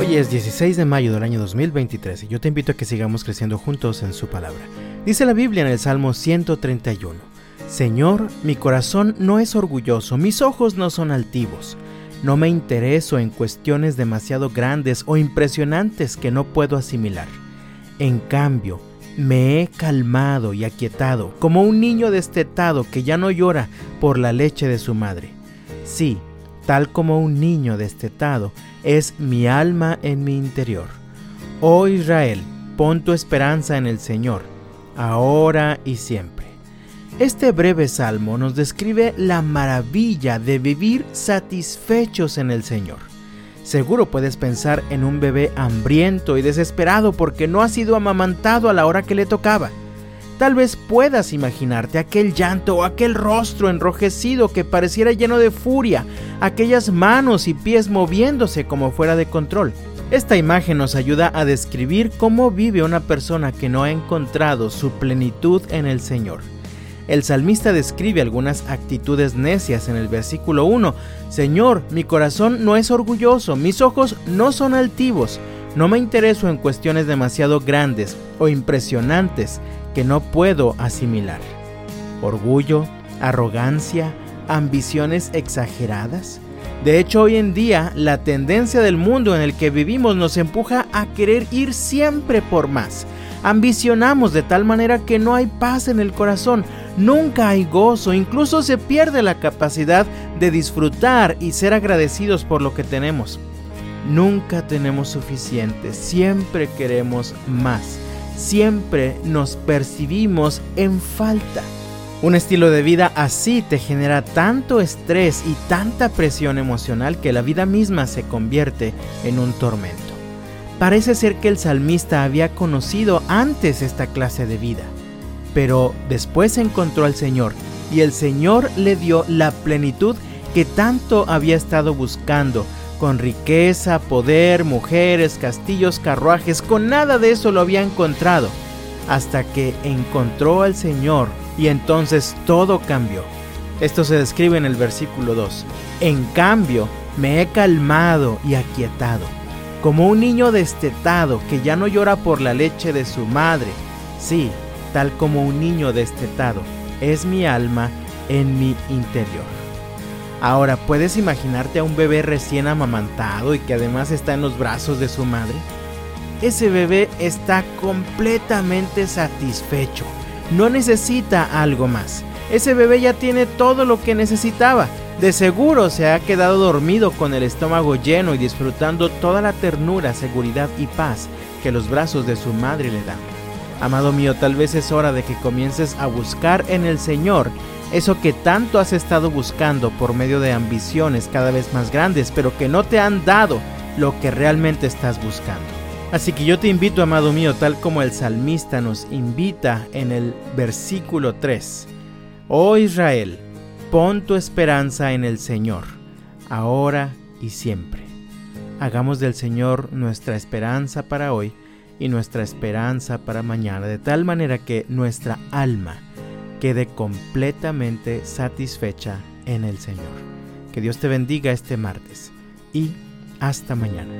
Hoy es 16 de mayo del año 2023 y yo te invito a que sigamos creciendo juntos en su palabra. Dice la Biblia en el Salmo 131, Señor, mi corazón no es orgulloso, mis ojos no son altivos. No me intereso en cuestiones demasiado grandes o impresionantes que no puedo asimilar. En cambio, me he calmado y aquietado, como un niño destetado que ya no llora por la leche de su madre. Sí, tal como un niño destetado, es mi alma en mi interior. Oh Israel, pon tu esperanza en el Señor, ahora y siempre. Este breve salmo nos describe la maravilla de vivir satisfechos en el Señor. Seguro puedes pensar en un bebé hambriento y desesperado porque no ha sido amamantado a la hora que le tocaba. Tal vez puedas imaginarte aquel llanto o aquel rostro enrojecido que pareciera lleno de furia, aquellas manos y pies moviéndose como fuera de control. Esta imagen nos ayuda a describir cómo vive una persona que no ha encontrado su plenitud en el Señor. El salmista describe algunas actitudes necias en el versículo 1. Señor, mi corazón no es orgulloso, mis ojos no son altivos, no me intereso en cuestiones demasiado grandes o impresionantes que no puedo asimilar. Orgullo, arrogancia, ambiciones exageradas. De hecho, hoy en día la tendencia del mundo en el que vivimos nos empuja a querer ir siempre por más. Ambicionamos de tal manera que no hay paz en el corazón, nunca hay gozo, incluso se pierde la capacidad de disfrutar y ser agradecidos por lo que tenemos. Nunca tenemos suficiente, siempre queremos más siempre nos percibimos en falta. Un estilo de vida así te genera tanto estrés y tanta presión emocional que la vida misma se convierte en un tormento. Parece ser que el salmista había conocido antes esta clase de vida, pero después encontró al Señor y el Señor le dio la plenitud que tanto había estado buscando con riqueza, poder, mujeres, castillos, carruajes, con nada de eso lo había encontrado, hasta que encontró al Señor y entonces todo cambió. Esto se describe en el versículo 2. En cambio, me he calmado y aquietado, como un niño destetado que ya no llora por la leche de su madre. Sí, tal como un niño destetado, es mi alma en mi interior. Ahora, ¿puedes imaginarte a un bebé recién amamantado y que además está en los brazos de su madre? Ese bebé está completamente satisfecho. No necesita algo más. Ese bebé ya tiene todo lo que necesitaba. De seguro se ha quedado dormido con el estómago lleno y disfrutando toda la ternura, seguridad y paz que los brazos de su madre le dan. Amado mío, tal vez es hora de que comiences a buscar en el Señor eso que tanto has estado buscando por medio de ambiciones cada vez más grandes, pero que no te han dado lo que realmente estás buscando. Así que yo te invito, amado mío, tal como el salmista nos invita en el versículo 3. Oh Israel, pon tu esperanza en el Señor, ahora y siempre. Hagamos del Señor nuestra esperanza para hoy y nuestra esperanza para mañana, de tal manera que nuestra alma quede completamente satisfecha en el Señor. Que Dios te bendiga este martes y hasta mañana.